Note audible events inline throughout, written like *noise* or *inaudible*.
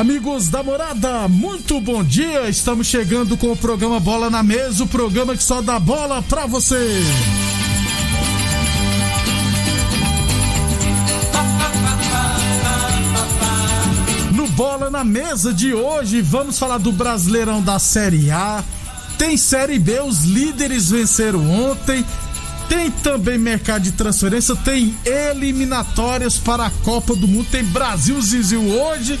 Amigos da morada, muito bom dia. Estamos chegando com o programa Bola na Mesa o programa que só dá bola pra você. No Bola na Mesa de hoje, vamos falar do Brasileirão da Série A. Tem Série B, os líderes venceram ontem. Tem também mercado de transferência, tem eliminatórias para a Copa do Mundo, tem Brasil Zizil hoje.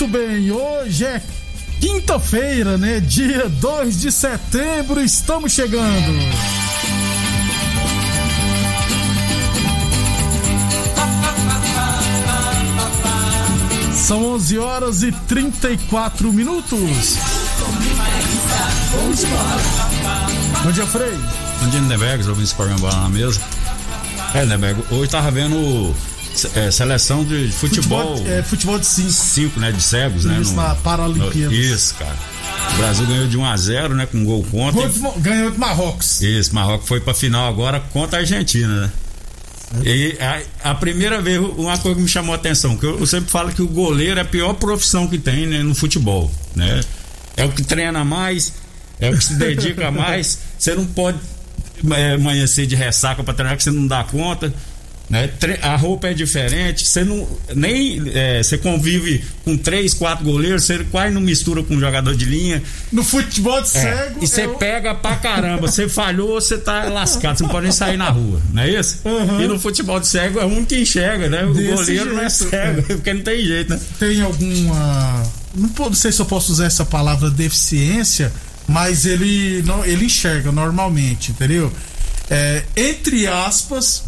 Muito bem, hoje é quinta-feira, né? Dia 2 de setembro, estamos chegando. São 11 horas e 34 minutos. Bom dia, Frei. Bom dia, Lindenberg, ouvindo esse programa na Mesa. É, Lindenberg, hoje tava vendo é, seleção de futebol. Futebol, é, futebol de 5. Cinco, né? De cegos, né? Isso, na Paralimpíadas. Isso, cara. O Brasil ganhou de 1 a 0 né? Com gol contra. Gol de Ganhou de Marrocos. Isso, Marrocos foi pra final agora contra a Argentina, né? E a, a primeira vez, uma coisa que me chamou a atenção, que eu, eu sempre falo que o goleiro é a pior profissão que tem né, no futebol, né? É o que treina mais, é o que se dedica *laughs* mais. Você não pode é, amanhecer de ressaca pra treinar que você não dá conta. Né? A roupa é diferente, você não nem é, você convive com três, quatro goleiros, você quase não mistura com um jogador de linha. No futebol de É, cego. e você é o- pega pra caramba. Você falhou, você tá lascado. Você não pode nem sair na rua, não é isso? Uhum. E no futebol de cego é um que enxerga, né? O Desse goleiro não é jeito, cego, *laughs* porque não tem jeito, né? tem alguma. Não sei se eu posso usar essa palavra deficiência, mas ele não, ele enxerga normalmente, entendeu? É, entre aspas,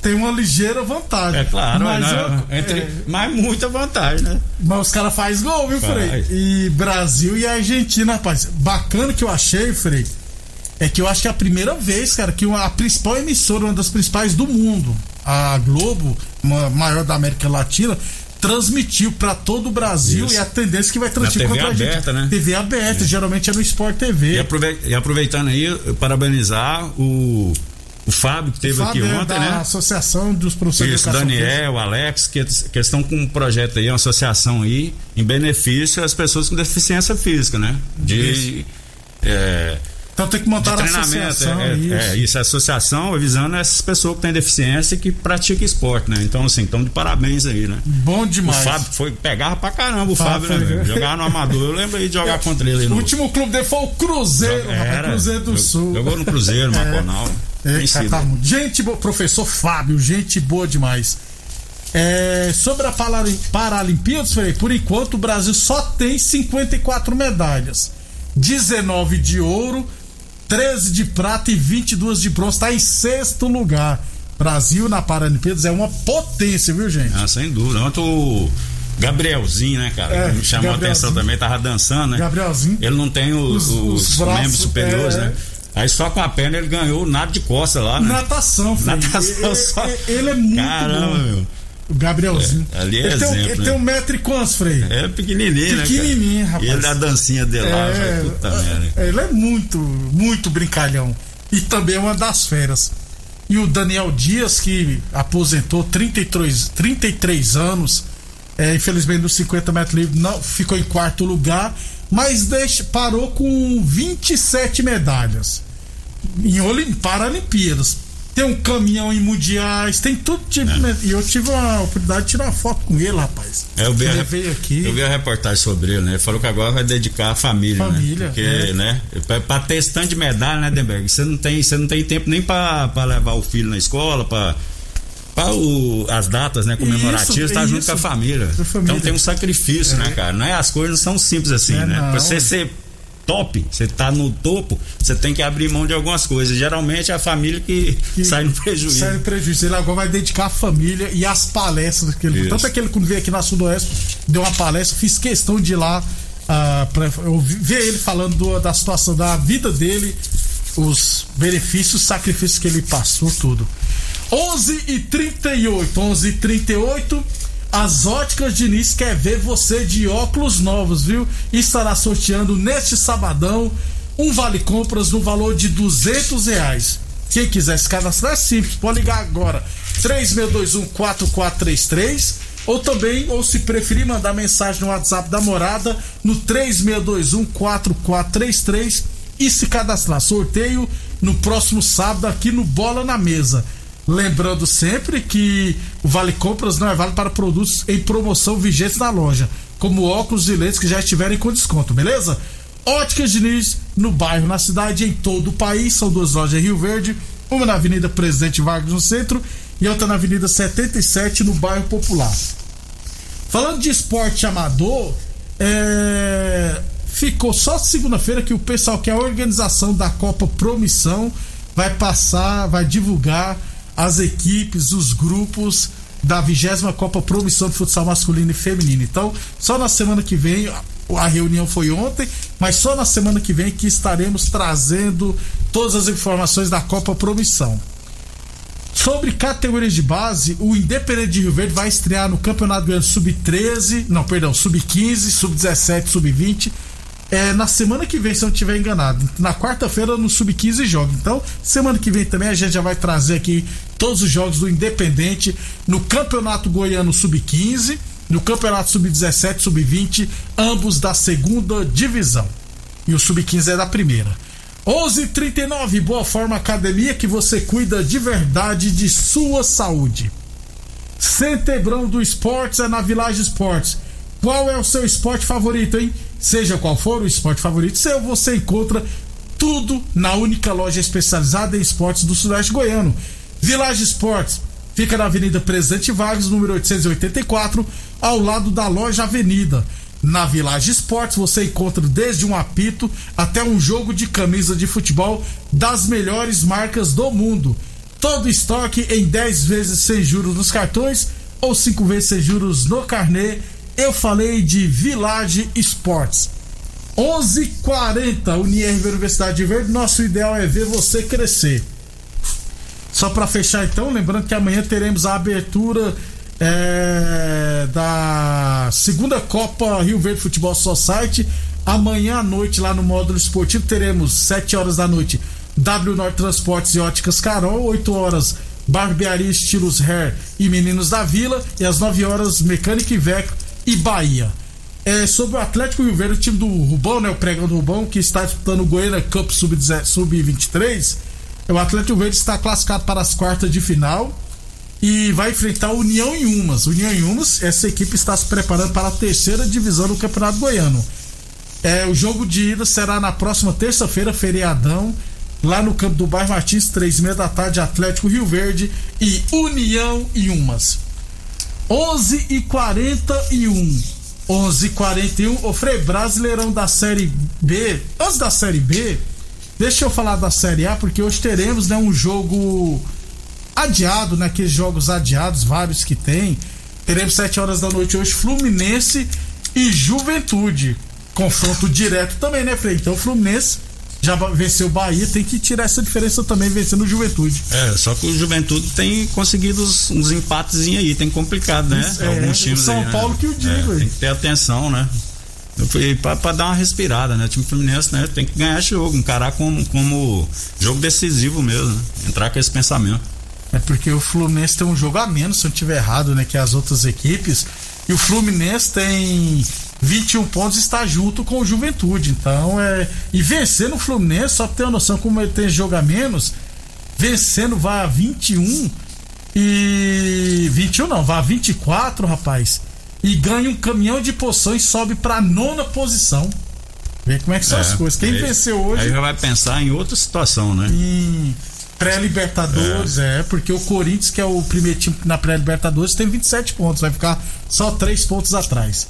tem uma ligeira vantagem. É claro, mas, mas, eu- entre, é, mas muita vantagem, né? mas os caras fazem gol, viu, Frei? Faz. E Brasil e Argentina, rapaz. Bacana que eu achei, Frei, é que eu acho que é a primeira vez, cara, que uma, a principal emissora, uma das principais do mundo, a Globo, uma maior da América Latina, transmitiu pra todo o Brasil Isso. e a tendência é que vai transmitir TV contra a gente. aberta, né? TV aberta, geralmente é no Sport TV. E aproveitando aí, parabenizar o, o Fábio que esteve aqui é ontem, da né? Associação dos Professores Isso, Educação Daniel, Alex, que, que estão com um projeto aí, uma associação aí, em benefício às pessoas com deficiência física, né? De. É, Então tem que montar a associação. é, isso. é, isso, a associação avisando essas pessoas que têm deficiência e que praticam esporte, né? Então, assim, então de parabéns aí, né? Bom O demais. Fábio foi, pegava pra caramba o Fábio Fábio, né? Jogava no amador, eu lembro aí de jogar *laughs* contra ele. aí O No, último clube dele foi o Cruzeiro, rapaz, era, Cruzeiro do jog- Sul. Jogou no Cruzeiro, *laughs* Maconal. É, cara, tá gente boa, professor Fábio, gente boa demais. É, sobre a Parali- Paralimpíadas, Frei, por enquanto o Brasil só tem 54 medalhas: 19 de ouro, 13 de prata e 22 de bronze. Está em sexto lugar. Brasil na Paralimpíadas é uma potência, viu, gente? Ah, sem dúvida. Ontem o Gabrielzinho, né, cara? É, que me chamou a atenção também, tava dançando, né? Gabrielzinho. Ele não tem os, Os- os os braços, membros superiores, é. né? Aí só com a perna ele ganhou o nado de costa lá, né? Natação, Frei. Natação Ele- só. Ele é muito Caramba, bom. meu. O Gabrielzinho. É, ali é ele tem, exemplo, ele né? tem um metro e quantos, Frei? É pequenininho, né? Pequenininho, rapaz. E ele a dancinha dele lá, É, puta merda. é, ele é muito, muito brincalhão. e também é uma das feras. E o Daniel Dias, que aposentou 33, 33 anos, é, infelizmente nos 50 metros livres não ficou em quarto lugar, mas deixa, parou com 27 medalhas em Olim, Paralimpíadas. Tem um caminhão em mundiais, tem tudo tipo. É. E eu tive a oportunidade de tirar uma foto com ele, rapaz. É, eu vi, a, ele veio aqui. eu vi a reportagem sobre ele, né? Ele falou que agora vai dedicar à família, Família, né? Porque, é. né? Pra, pra ter esse tanto de medalha, né, Denberg? Você não tem, você não tem tempo nem pra, pra levar o filho na escola, pra, pra o, as datas, né, comemorativas, Isso, tá junto isso. com a família. A família. Então tem um sacrifício, né, cara? Não é, as coisas não são simples assim, É, né? não. Pra você ser top, você tá no topo, você tem que abrir mão de algumas coisas. Geralmente é a família que, que sai no prejuízo. Sai no prejuízo. Ele agora vai dedicar a família e as palestras que ele. Isso. Tanto é que ele, quando veio aqui na Sudoeste, deu uma palestra, fiz questão de ir lá ah, pra eu ver ele falando do- da situação da vida dele, os benefícios, sacrifícios que ele passou, tudo. 11 e 38 11 e 38 as óticas Diniz quer ver você de óculos novos, viu? Estará sorteando neste sabadão um vale compras no valor de 200 reais. Quem quiser se cadastrar é simples, pode ligar agora 36214433 ou também, ou se preferir, mandar mensagem no WhatsApp da morada no 36214433 e se cadastrar. Sorteio no próximo sábado aqui no Bola na Mesa. Lembrando sempre que o Vale Compras não é válido para produtos em promoção vigentes na loja, como óculos e lentes que já estiverem com desconto, beleza? Óticas Diniz, no bairro, na cidade em todo o país. São duas lojas em Rio Verde, uma na Avenida Presidente Vargas no centro e outra na Avenida 77 no bairro Popular. Falando de esporte amador, é, ficou só segunda-feira que o pessoal que é a organização da Copa Promissão vai passar, vai divulgar as equipes, os grupos da vigésima Copa Promissão de Futsal Masculino e Feminino. Então, só na semana que vem, a- reunião foi ontem, mas só na semana que vem que estaremos trazendo todas as informações da Copa Promissão. Sobre categorias de base, o Independente de Rio Verde vai estrear no Campeonato Goiano Sub-13, não, perdão, Sub-15, Sub-17, Sub-20. É, na semana que vem, se eu não estiver enganado. Na quarta-feira no Sub-15 joga. Então, semana que vem também a gente já vai trazer aqui todos os jogos do Independente no Campeonato Goiano Sub-15, no Campeonato Sub-17, Sub-20, ambos da segunda divisão. E o Sub-15 é da primeira. 11:39 Boa Forma Academia que você cuida de verdade de sua saúde. Centebrão do Esportes é na Village Esportes. Qual é o seu esporte favorito, hein? Seja qual for o esporte favorito seu, você encontra tudo na única loja especializada em esportes do Sudeste Goiano. Village Esportes fica na Avenida Presidente Vargas, número 884, ao lado da loja Avenida. Na Village Esportes você encontra desde um apito até um jogo de camisa de futebol das melhores marcas do mundo. Todo estoque em 10 vezes sem juros nos cartões ou 5 vezes sem juros no carnê. Eu falei de Village Esportes. 11:40 Unirv Universidade de Verde. Nosso ideal é ver você crescer. Só para fechar então, lembrando que amanhã teremos a abertura é, da segunda Copa Rio Verde Futebol Society. Amanhã à noite, lá no módulo esportivo, teremos 7 horas da noite W Norte Transportes e Óticas Carol, 8 horas Barbearia Estilos Hair e Meninos da Vila, e às 9 horas Mecânica Iveco e Bahia. É, sobre o Atlético Rio Verde, o time do Rubão, né, o pregão do Rubão, que está disputando o Goiânia Cup Sub-10 Sub-23. O Atlético Verde está classificado para as quartas de final e vai enfrentar a União em Umas. União em Umas, essa equipe está se preparando para a terceira divisão do Campeonato Goiano. É, o jogo de ida será na próxima terça-feira, feriadão, lá no campo do bairro Martins, três e meia da tarde, Atlético Rio Verde e União em Umas. 11 e 41 11 e 41 o Frei Brasileirão da Série B. Antes da Série B, deixa eu falar da Série A, porque hoje teremos né, um jogo adiado, né? Aqueles jogos adiados, vários que tem. Teremos 7 horas da noite hoje, Fluminense e Juventude. Confronto direto também, né, Frei? Então, Fluminense já venceu o Bahia, tem que tirar essa diferença também vencendo o Juventude. É, só que o Juventude tem conseguido uns, uns empatezinhos aí, tem complicado, né? Isso, é, Alguns times São aí, né? Paulo que o diga, É, tem que ter atenção, né? Eu pra dar uma respirada, né? O time Fluminense, né? Tem que ganhar jogo, encarar como, como jogo decisivo mesmo, né? Entrar com esse pensamento. É porque o Fluminense tem um jogo a menos, se eu não estiver errado, né? Que as outras equipes. E o Fluminense tem 21 pontos está junto com o Juventude. Então é. E vencendo o Fluminense, só pra ter uma noção como ele tem jogo a menos, vencendo vai a 21 e. 21 não, vai a 24, rapaz. E ganha um caminhão de poções e sobe pra nona posição. Vê como é que são as coisas. Quem aí, venceu hoje. Aí já vai pensar em outra situação, né? em pré-libertadores, é. porque o Corinthians, que é o primeiro time na pré-libertadores, tem 27 pontos, vai ficar só 3 pontos atrás.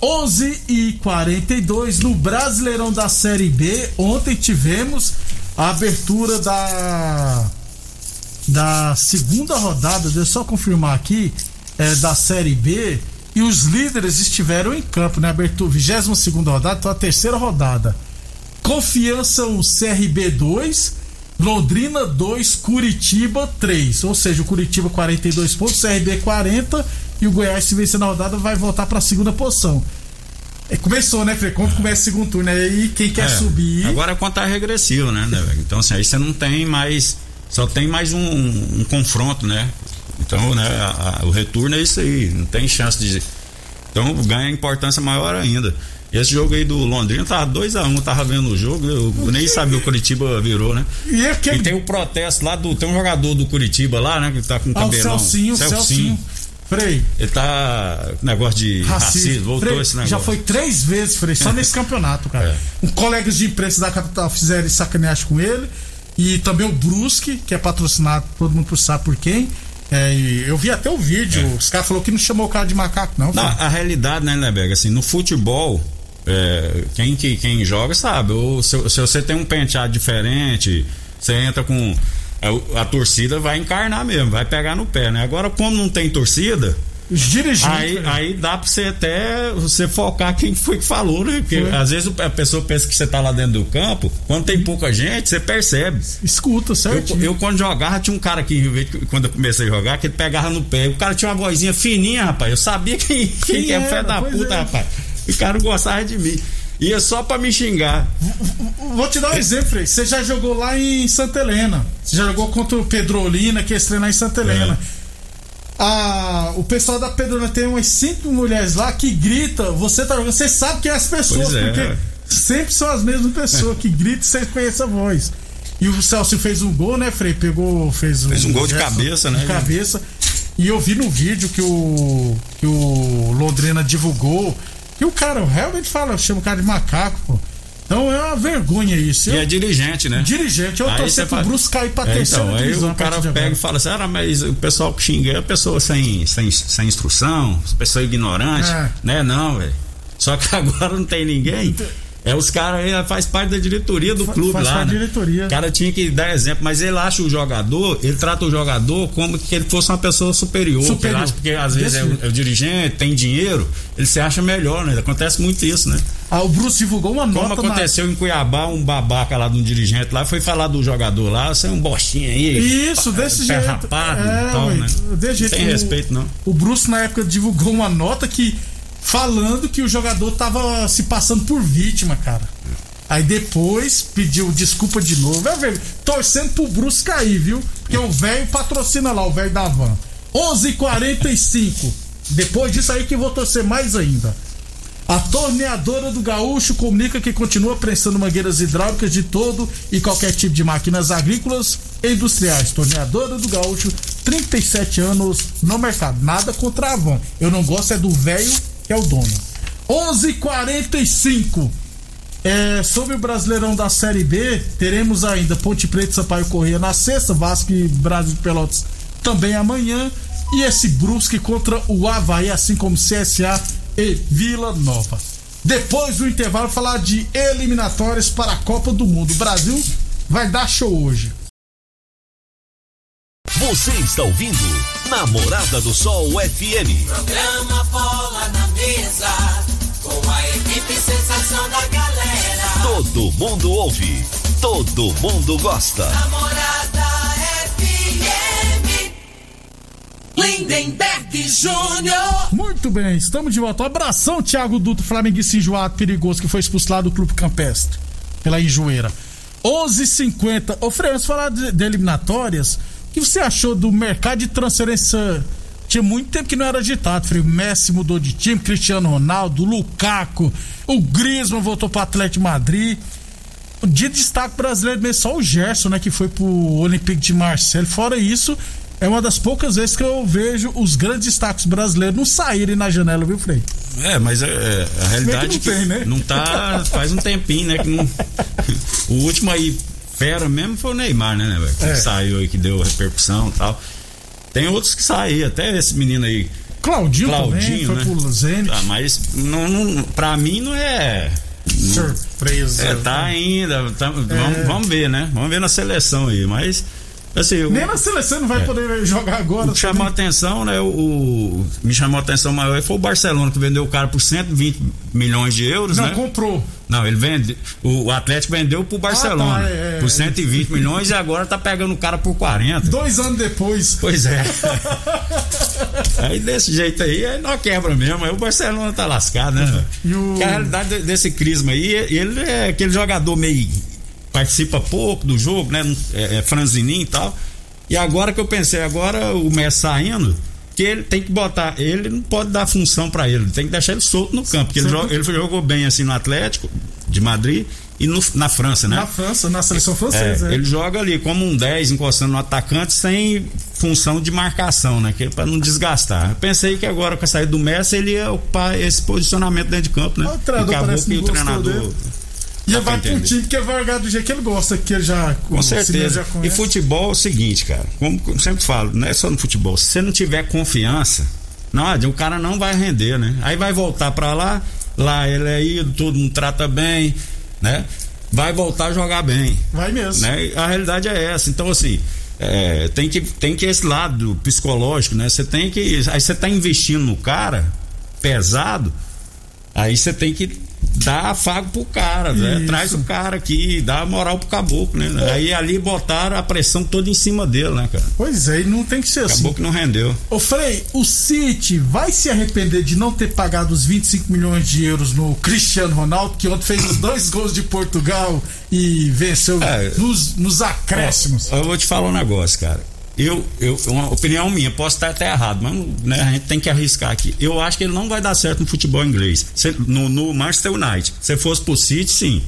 11 e 42 no Brasileirão da Série B. Ontem tivemos a abertura da da segunda rodada, deixa eu só confirmar aqui, é, da Série B. E os líderes estiveram em campo, né? Abertura, 22 segunda rodada, então a terceira rodada. Confiança o CRB 2, Londrina 2, Curitiba 3. Ou seja, o Curitiba 42 pontos, CRB 40 e o Goiás, se vencer na rodada, vai voltar para a segunda posição. É, começou, né, Fê? Quando começa o segundo turno, aí quem quer É, subir. Agora é contar regressivo, né, né? Então, assim, aí você não tem mais. Só tem mais um, um confronto, né? Então, né, a- a- o retorno é isso aí. Não tem chance de. Então ganha importância maior ainda. Esse jogo aí do Londrina tava 2x1, um, tava vendo o jogo, eu nem sabia o Curitiba virou, né? E aquele E tem o protesto lá do. Tem um jogador do Curitiba lá, né? Que tá com Ah, o cabelão. Celcinho, o Celcinho. Frei, Ele tá. Negócio de racismo, racismo. voltou Frei, esse negócio. já foi três vezes, Frei, só nesse campeonato, cara. É. Um colegas de imprensa da capital fizeram sacaneagem com ele. E também o Brusque, que é patrocinado, todo mundo sabe por quem. É, e eu vi até o vídeo. Os caras falaram que não chamou o cara de macaco, não. É. Não, a realidade, né, Leberg, assim, no futebol, é, quem, que- quem joga sabe. Ou se, se você tem um penteado diferente, você entra com. A, a torcida vai encarnar mesmo, vai pegar no pé, né? Agora, como não tem torcida, Os dirigentes. aí, Frei. aí dá pra você até você focar quem foi que falou, né? Porque Foi. às vezes a pessoa pensa que você tá lá dentro do campo, quando tem pouca gente, você percebe. Escuta, Eu, certo? eu, quando jogava, tinha um cara aqui quando eu comecei a jogar, que ele pegava no pé. O cara tinha uma vozinha fininha, rapaz. Eu sabia quem, quem, Quem é o pé era, da pois puta, é. rapaz. O cara não gostava de mim. Ia só pra me xingar. Vou te dar um exemplo, Frei. Você já jogou lá em Santa Helena. Você já jogou contra o Pedrolina, que é treinar em Santa Helena. Ah, o pessoal da Pedrolina tem umas cinco mulheres lá que grita, você tá jogando, você sabe quem é as pessoas, é. porque sempre são as mesmas pessoas que gritam e você conhece a voz. E o Celso fez um gol, né, Frei? Pegou, fez um, Fez um gol de gesto cabeça, né? De cabeça. E eu vi no vídeo que o que o Londrina divulgou que o cara realmente fala, chama o cara de macaco, pô. Então é uma vergonha isso. E Eu- é dirigente, né? Dirigente, eu Aí torcer pro fala- Bruce cair pra É, terceira então, aí o cara pega e fala assim: ah, mas o pessoal que xinga é a pessoa sem, sem, sem instrução, pessoa ignorante. É. Né, não, velho. Só que *laughs* agora não tem ninguém. É os caras aí, faz parte da diretoria do Fa- clube faz lá. parte da né? diretoria. O cara tinha que dar exemplo, mas ele acha o jogador, ele trata o jogador como que ele fosse uma pessoa superior. Superior. Acha porque às vezes é o, é o dirigente, tem dinheiro, ele se acha melhor, né? Acontece muito isso, né? Ah, o Bruce divulgou uma Como nota na- aconteceu em Cuiabá, um babaca lá de um dirigente lá foi falar do jogador lá, você é um bostinho aí. Isso, desse jeito. rapado É, tal, ué, né? desse jeito. Tem O- respeito, não. O Bruce na época divulgou uma nota que falando que o jogador tava se passando por vítima, cara. Aí depois pediu desculpa de novo. É, velho, torcendo pro Bruce cair, viu? Porque o velho patrocina lá, o velho da van. 11:45. Depois disso aí que eu vou torcer mais ainda. Torneadora do Gaúcho comunica que continua prestando mangueiras hidráulicas de todo e qualquer tipo de máquinas agrícolas e industriais. Torneadora do Gaúcho, 37 anos no mercado. Nada contra a Avon. Eu não gosto é do velho que é o dono. 11:45. É, sobre o Brasileirão da Série B, teremos ainda Ponte Preta e Sampaio Corrêa na sexta, Vasco e Brasil de Pelotas também amanhã. E esse Brusque contra o Havaí, assim como CSA e Vila Nova. Depois do intervalo, falar de eliminatórias para a Copa do Mundo. O Brasil vai dar show hoje. Você está ouvindo Namorada do Sol FM. Programa Bola na Mesa, com a equipe sensação da galera. Todo mundo ouve, todo mundo gosta. Namorada Lindenberg Júnior. Muito bem, estamos de volta. Um abração, Thiago Duto, flamenguista enjoado, perigoso, que foi expulso lá do Clube Campestre, pela Enjoeira. 11:50. Ô, Frei, vamos falar de, de eliminatórias. O que você achou do mercado de transferência? Tinha muito tempo que não era agitado, Frei. Messi mudou de time, Cristiano Ronaldo, Lukaku, o Griezmann voltou pro Atlético Madrid. De destaque brasileiro mesmo, só o Gerson, né, que foi pro Olympique de Marseille. Fora isso, é uma das poucas vezes que eu vejo os grandes destaques brasileiros não saírem na janela, viu, Frei? É, mas é, é, a realidade não tem, né? não tá faz um tempinho, né? Que não, *laughs* o último aí, fera mesmo, foi o Neymar, né, né velho? Que É. saiu aí, que deu repercussão e tal. Tem outros que saíram, até esse menino aí. Claudinho, também, Claudinho, foi né? pro Zenit. Ah, mas não, não, pra mim não é. Surpresa. É, tá ainda. tá- vamos, vamos ver, né? Vamos ver na seleção aí. Mas, assim, o, Nem na seleção não vai poder jogar agora. o que chamou a atenção, né? O, o- me chamou a atenção maior foi o Barcelona, que vendeu o cara por 120 milhões de euros, Não, né? comprou. Não, ele vende. O, Atlético vendeu pro Barcelona tá, é, é, por 120 milhões e agora tá pegando o cara por 40. Dois anos depois. Pois é. *laughs* aí desse jeito aí, aí nós quebra mesmo. Aí o Barcelona tá lascado, né? E o- Porque a realidade de- desse crisma aí, ele é aquele jogador meio. Participa pouco do jogo, né? É, é franzininho e tal. E agora que eu pensei, agora o Messi saindo. Que ele tem que botar, ele não pode dar função pra ele, tem que deixar ele solto no campo, porque ele, Certo. jo- ele jogou bem assim no Atlético de Madrid e no- na França, né? Na França, na seleção francesa. É, é. Ele joga ali como um 10 encostando no atacante sem função de marcação, né? É pra não desgastar. Eu pensei que agora com a saída do Messi ele ia ocupar esse posicionamento dentro de campo, né? O treinador E acabou que que o treinador. dele. E ele vai pra pro entender. time que vai jogar do jeito que ele gosta, que ele já. Com certeza. Já e futebol é o seguinte, cara. Como eu sempre falo, não é só no futebol. Se você não tiver confiança, não adianta, o cara não vai render, né? Aí vai voltar pra lá, lá ele é ido, todo mundo trata bem, né? Vai voltar a jogar bem. Vai mesmo. né? A realidade é essa. Então, assim, é, tem, que, tem que esse lado psicológico, né? Você tem que. Aí você tá investindo no cara pesado, aí você tem que dar afago pro cara, né? Traz o cara aqui, dá moral pro caboclo, né? Aí ali botaram a pressão toda em cima dele, né, cara? Pois é, e não tem que ser assim. Acabou que não rendeu. Ô Frei, o City vai se arrepender de não ter pagado os 25 milhões de euros no Cristiano Ronaldo, que ontem fez os *laughs* dois gols de Portugal e venceu É. nos, nos acréscimos. Eu vou te falar um negócio, cara. Eu, eu, uma opinião minha, posso estar até errado, mas né, a gente tem que arriscar aqui. Eu acho que ele não vai dar certo no futebol inglês. Se- no, no Manchester United. Se fosse pro City, sim.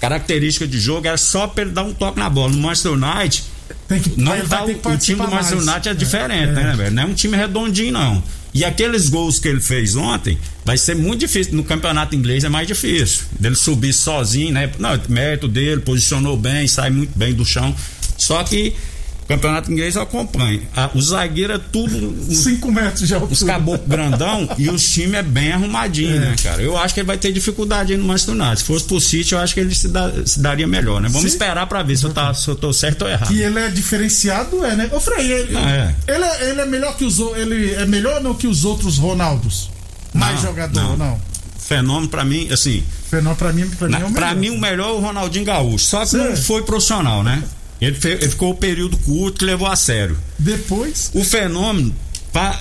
Característica de jogo era só pra ele dar um toque na bola. No Manchester United, Tem que, não tá, o, o time do Manchester mais. United é diferente, né, velho? Não é um time redondinho, não. E aqueles gols que ele fez ontem, vai ser muito difícil. No campeonato inglês é mais difícil. Dele subir sozinho, né? Não, mérito dele, posicionou bem, sai muito bem do chão. Só que campeonato inglês eu acompanho. Ah, o zagueiro é tudo. Os, 5 metros de os altura. caboclos grandão *laughs* e os times é bem arrumadinho, né, cara? Eu acho que ele vai ter dificuldade aí no Manchester United. Se fosse pro City, eu acho que ele se, dá- se daria melhor, né? Vamos Sim. esperar pra ver se eu, tá, se eu tô certo ou errado. E ele é diferenciado, é, né? Ô Frei, ele, Não, é. ele, é, ele é melhor que os o- ele é melhor não que os outros Ronaldos? Mais Não, jogador, não. não. Fenômeno pra mim, assim, Fenômeno pra mim, pra mim Na- é o pra melhor. mim, o melhor é o Ronaldinho Gaúcho. Só que Sim. não foi profissional, né? Ele, fe- ele ficou o período curto e levou a sério. Depois, O fenômeno, pra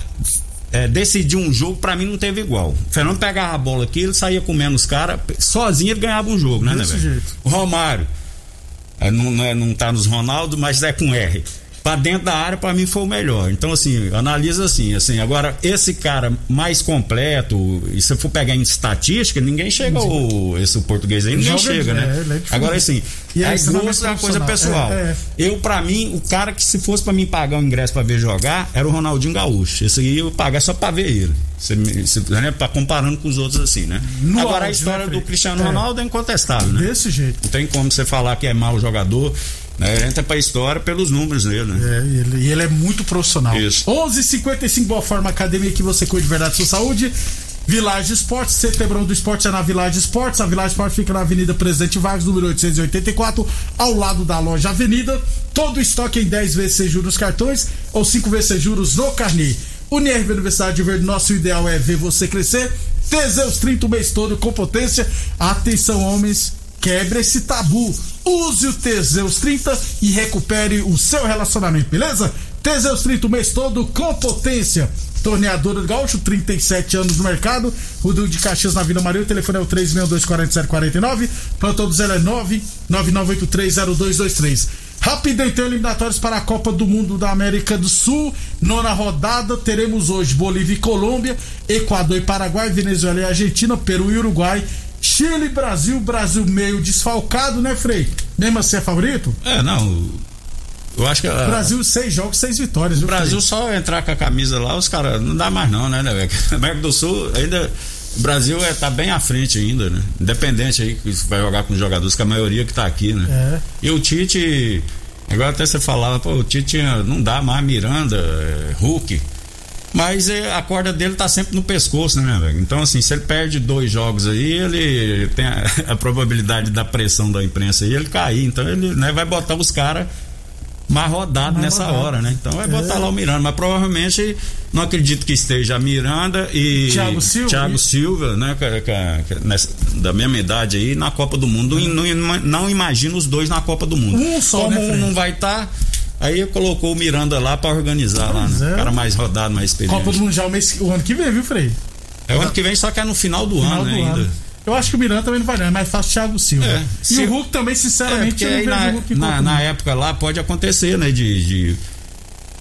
é, decidir um jogo, pra mim não teve igual. O fenômeno pegava a bola aqui, ele saía comendo os caras, sozinho ele ganhava um jogo, né, né, Desse velho? jeito. O Romário, é, não, não, é- não tá nos Ronaldo, mas é com R. Pra dentro da área, pra mim foi o melhor. Então, assim, analisa assim, assim. Agora, esse cara mais completo, e se eu for pegar em estatística, ninguém chega ao. Esse português aí, ninguém Joga- chega, é, né? é diferente. Agora, assim, E aí, não é gosto é uma coisa pessoal. É, é. Eu, pra mim, o cara que se fosse pra mim pagar o ingresso pra ver jogar, era o Ronaldinho Gaúcho. Esse aí eu pagar só pra ver ele. Você, você, né, pra- comparando com os outros assim, né? No Agora a auge, história né, do? Cristiano É. Ronaldo é incontestável, né? desse jeito. Não tem como você falar que é mau jogador. Né? Ele entra pra história pelos números dele, né? É, e ele, e ele é muito profissional. Isso. 11:55 Boa Forma Academia que você cuida de verdade sua saúde. Village Esportes, setembro do esporte é na Village Esportes. A Village Esportes fica na Avenida Presidente Vargas, número 884, ao lado da loja Avenida. Todo estoque em 10 vezes sem juros cartões ou 5 vezes sem juros no carnê. Unirv Universidade de Verde, nosso ideal é ver você crescer. Teseus 30 o mês todo com potência. Atenção, homens, quebre esse tabu. Use o Teseus 30 e recupere o seu relacionamento, beleza? Teseus 30 o mês todo com potência. Torneadora do Gaúcho, 37 anos no mercado. Rodrigo de Caxias na Vila Maria. O telefone é o 362-4749. Plantão do Zé é 999830223. Rapidão então, eliminatórios para a Copa do Mundo da América do Sul. Nona rodada, teremos hoje Bolívia e Colômbia, Equador e Paraguai, Venezuela e Argentina, Peru e Uruguai, Chile Brasil, Brasil meio desfalcado, né, Frei? Mesmo assim é favorito? É, não. Eu acho que. a- Brasil, seis jogos, seis vitórias. O Brasil Frei? só entrar com a camisa lá, os caras. Não dá mais não, né, né? *laughs* América do Sul ainda. O Brasil é, tá bem à frente ainda, né? Independente aí que vai jogar com os jogadores, que a maioria que tá aqui, né? É. E o Tite. Agora até você falava, pô, o Tite não dá mais Miranda, é, Hulk. Mas é, a corda dele tá sempre no pescoço, né, velho? Então, assim, se ele perde dois jogos aí, ele tem a, *laughs* a probabilidade da pressão da imprensa aí, ele cair. Então, ele né, vai botar os caras mais rodados Mais nessa rodado. hora, né? Então, vai botar É. lá o Miranda. Mas provavelmente, não acredito que esteja Miranda e. Thiago Silva, Thiago Silva, né? nessa- da mesma idade aí, na Copa do Mundo. Não, não, não imagino os dois na Copa do Mundo. Um só, Como né, um não vai estar. Aí colocou o Miranda lá pra organizar lá, Pois né? é. cara mais rodado, mais experiente. Copa do Mundial mês, o ano que vem, viu, Frei? É o ano que vem, só que é no final do Final ano do né, ainda. ano. Eu acho que o Miranda também não vai, não. É mais fácil o Thiago Silva. É, e o Hulk também, É, sinceramente, porque eu não vejo na, o Hulk na, na época lá pode acontecer, né? De, de-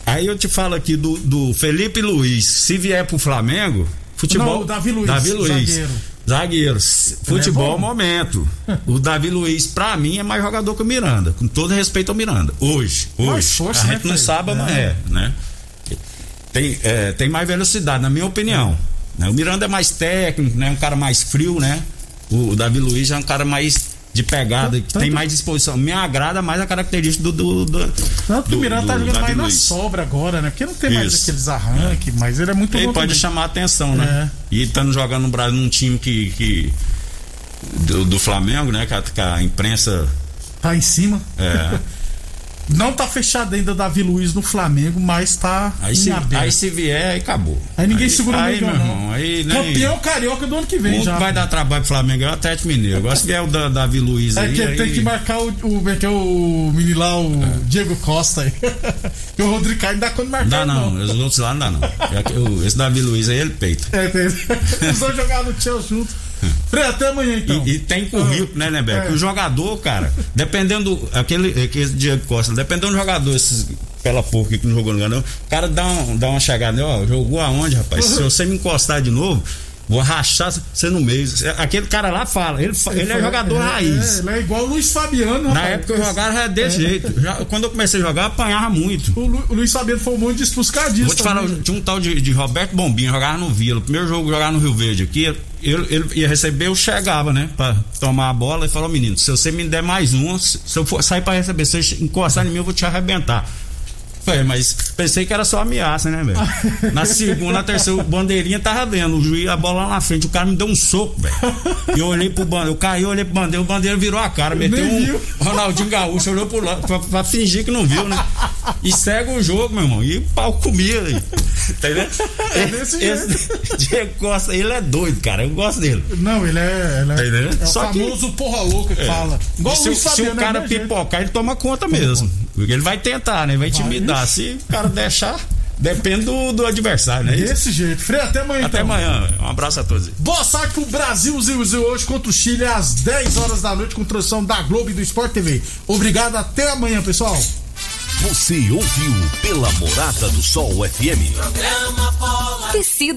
Aí eu te falo aqui do, do Felipe Luiz. Se vier pro Flamengo, futebol. Não, o Davi Luiz, Davi Luiz. zagueiro. Zagueiro. S- Futebol bom. momento. *laughs* O Davi Luiz, pra mim, é mais jogador que o Miranda. Com todo respeito ao Miranda. Hoje. Hoje. Força, a né, gente não Fred? sabe amanhã, É. né? Tem, é, tem mais velocidade, na minha opinião. né? O Miranda é mais técnico, né? Um cara mais frio, né? O, o Davi Luiz é um cara mais de pegada, que Tanto- tem mais disposição. Me agrada mais a característica do. do, do Tanto do- o Miranda tá do jogando mais na sobra agora, né? Porque não tem mais Isso. aqueles arranques, mas ele é muito Ele pode também. chamar a atenção, né? E estando jogando no Brasil num time que. que do, do Flamengo, né? Que a, que a imprensa. Tá em cima. É, *laughs* Não tá fechado ainda Davi Luiz no Flamengo, mas tá aí, se, aberto. aí se vier, aí acabou. Aí ninguém segura o aí, meu não. irmão, aí nem- Campeão carioca do ano que vem Um já. que vai dar trabalho pro Flamengo é o Atlético Mineiro. Agora se vier o da, Davi Luiz É aí. que aí- tem que marcar o, o, é que é o menino lá, o Diego Costa aí. *laughs* e o Rodrigo Caio não dá quando marcar. Não dá não, os outros lá não dá não. Que o- Esse Davi Luiz aí ele peita. É, tem. *laughs* Os dois jogaram no Chelsea junto. Frei, até amanhã então. E, e tem currículo, né, Nebeco? É. O jogador, cara, dependendo. do- Aquele, aquele Diego Costa, dependendo do jogador, esses pela porca que não jogou no lugar, não, o cara dá, um, dá uma chegada, né, ó, jogou aonde, rapaz? Se você me encostar de novo, vou rachar você no meio. Aquele cara lá fala, ele, ele é jogador É, raiz. É, ele é igual o Luiz Fabiano, Na rapaz. época eu jogava era desse jeito. Já- quando eu comecei a jogar, eu apanhava muito. O, Lu- o Luiz Fabiano foi um monte de. Vou te falar, também. tinha um tal de, de Roberto Bombinha, jogava no Vila. O primeiro jogo jogava no Rio Verde aqui, ele, ia receber, eu chegava, né? Pra tomar a bola e falou, menino, se você me der mais um, se se eu for sair pra receber, se você encostar em mim, eu vou te arrebentar. Falei, mas pensei que era só ameaça, né, velho? Na segunda, na terceira, o bandeirinha tava vendo, o juiz, a bola lá na frente, o cara me deu um soco, velho. E eu olhei pro bandeiro, eu caí, eu olhei pro bandeiro, o bandeiro virou a cara, meteu um Ronaldinho Gaúcho, olhou pro lado, pra, pra fingir que não viu, né? E segue o jogo, meu irmão, e o pau comia aí. Entendeu? É desse Esse Diego Costa, ele é doido, cara, eu gosto dele. Não, ele é. Ele é, Tá entendendo? é o Só que- famoso porra louca que fala. Igual E o se, se o cara né, pipocar, ele toma conta mesmo. Porque ele vai tentar, né? Vai intimidar. Se o cara deixar, depende do, do adversário, né? Desse jeito. Frei, até amanhã Até então. amanhã. Um abraço a todos. Boa sorte pro Brasil Zil Zil hoje contra o Chile às 10 horas da noite com transmissão da Globo e do Sport TV. Obrigado, até amanhã, pessoal. Você ouviu pela Morada do Sol FM. Programa Bola Tecido